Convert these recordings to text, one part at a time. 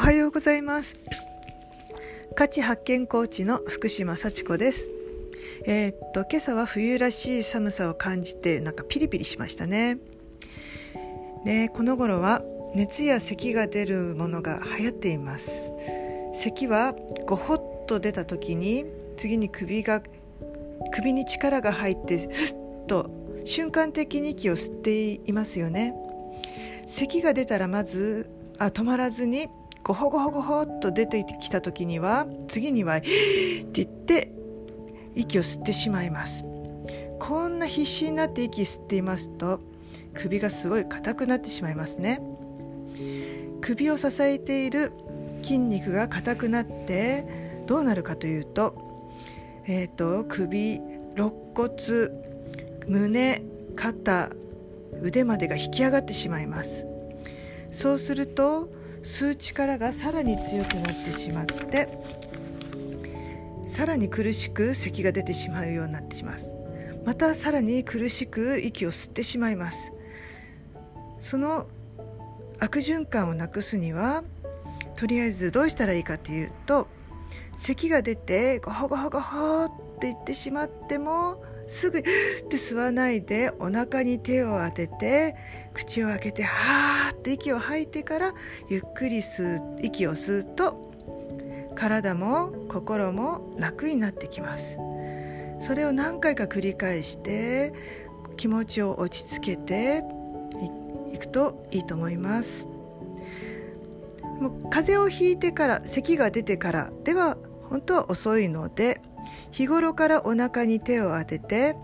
はようございます。価値発見コーチの福島幸子です。えー、っと今朝は冬らしい寒さを感じてなんかピリピリしましたね。ねこの頃は熱や咳が出るものが流行っています。咳はごほっと出た時に次に首が首に力が入ってふっと瞬間的に息を吸っていますよね。咳が出たらまずあ止まらずにゴホゴホゴホっと出てきた時には次には「って言って息を吸ってしまいます。こんな必死になって息吸っていますと首がすごい硬くなってしまいますね。首を支えている筋肉が硬くなってどうなるかというと,、えーと、首肋骨胸肩腕までが引き上がってしまいます。そうすると吸う力がさらに強くなってしまってさらに苦しく咳が出てしまうようになってしまいます。またさらに苦しく息を吸ってしまいます。その悪循環をなくすにはとりあえずどうしたらいいかというと咳が出てゴホゴホゴホって言ってしまってもすぐって吸わないでお腹に手を当てて口を開けてはーって息を吐いてからゆっくり吸う息を吸うと体も心も楽になってきます。それを何回か繰り返して気持ちを落ち着けていくといいと思います。もう風邪をひいてから咳が出てからでは本当は遅いので日頃からお腹に手を当てて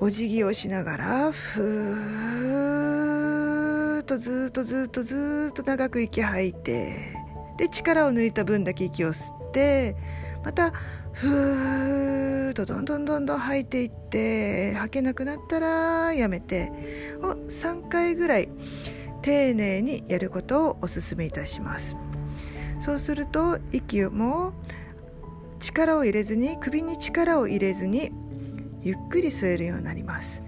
お辞儀をしながらふーっとずっとずっとずっと長く息吐いてで力を抜いた分だけ息を吸ってまたふーっとどんどんどんどん吐いていって吐けなくなったらやめてを3回ぐらい丁寧にやることをお勧めいたします。そうすると息も力を入れずに首に力を入れずにゆっくり吸えるようになります。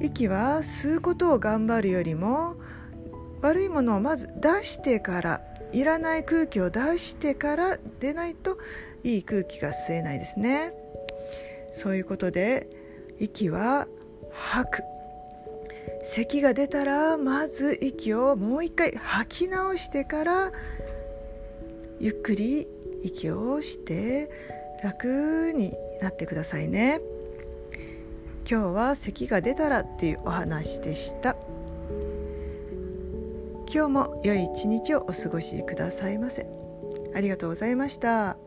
息は吸うことを頑張るよりも悪いものをまず出してからいらない空気を出してから出ないといい空気が吸えないですね。そういうことで息は吐く。咳が出たらまず息をもう一回吐き直してからゆっくり息をして楽になってくださいね。今日は咳が出たらっていうお話でした。今日も良い一日をお過ごしくださいませ。ありがとうございました。